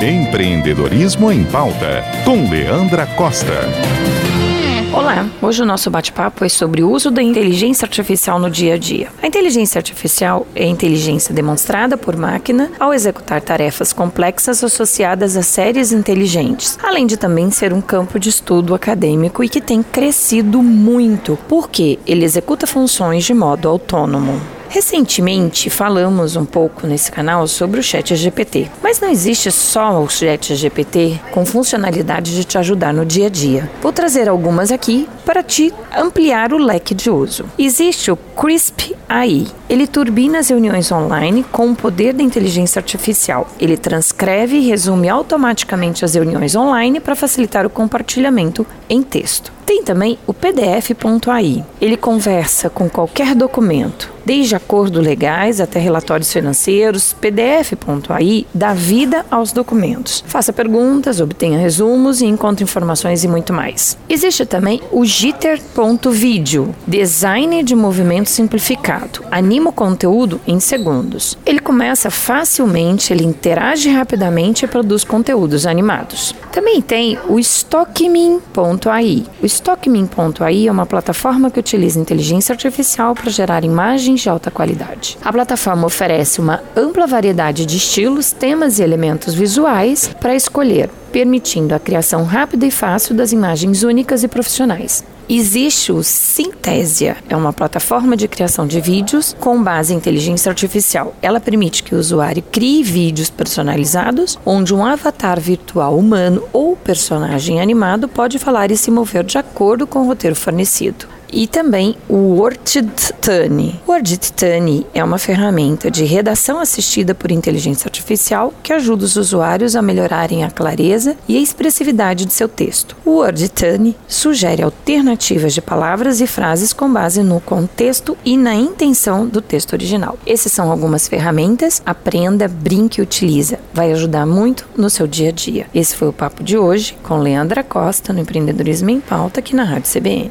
Empreendedorismo em Pauta, com Leandra Costa. Olá, hoje o nosso bate-papo é sobre o uso da inteligência artificial no dia a dia. A inteligência artificial é a inteligência demonstrada por máquina ao executar tarefas complexas associadas a séries inteligentes, além de também ser um campo de estudo acadêmico e que tem crescido muito, porque ele executa funções de modo autônomo. Recentemente falamos um pouco nesse canal sobre o Chat GPT, mas não existe só o Chat GPT com funcionalidade de te ajudar no dia a dia. Vou trazer algumas aqui para te ampliar o leque de uso. Existe o Crisp AI. Ele turbina as reuniões online com o poder da inteligência artificial. Ele transcreve e resume automaticamente as reuniões online para facilitar o compartilhamento em texto. Tem também o PDF.ai. Ele conversa com qualquer documento, desde acordos legais até relatórios financeiros. PDF.ai dá vida aos documentos. Faça perguntas, obtenha resumos e encontre informações e muito mais. Existe também o Jitter.video, designer de movimento simplificado. Anima o conteúdo em segundos. Ele começa facilmente, ele interage rapidamente e produz conteúdos animados. Também tem o Stockmin.ai. Stockmin.ai é uma plataforma que utiliza inteligência artificial para gerar imagens de alta qualidade. A plataforma oferece uma ampla variedade de estilos, temas e elementos visuais para escolher, permitindo a criação rápida e fácil das imagens únicas e profissionais. Existe o Synthesia, é uma plataforma de criação de vídeos com base em inteligência artificial. Ela permite que o usuário crie vídeos personalizados, onde um avatar virtual humano ou personagem animado pode falar e se mover de acordo com o roteiro fornecido e também o WordTune. O WordTune é uma ferramenta de redação assistida por inteligência artificial que ajuda os usuários a melhorarem a clareza e a expressividade de seu texto. O WordTune sugere alternativas de palavras e frases com base no contexto e na intenção do texto original. Essas são algumas ferramentas. Aprenda, brinque e utiliza. Vai ajudar muito no seu dia a dia. Esse foi o papo de hoje com Leandra Costa no Empreendedorismo em Pauta aqui na Rádio CBN.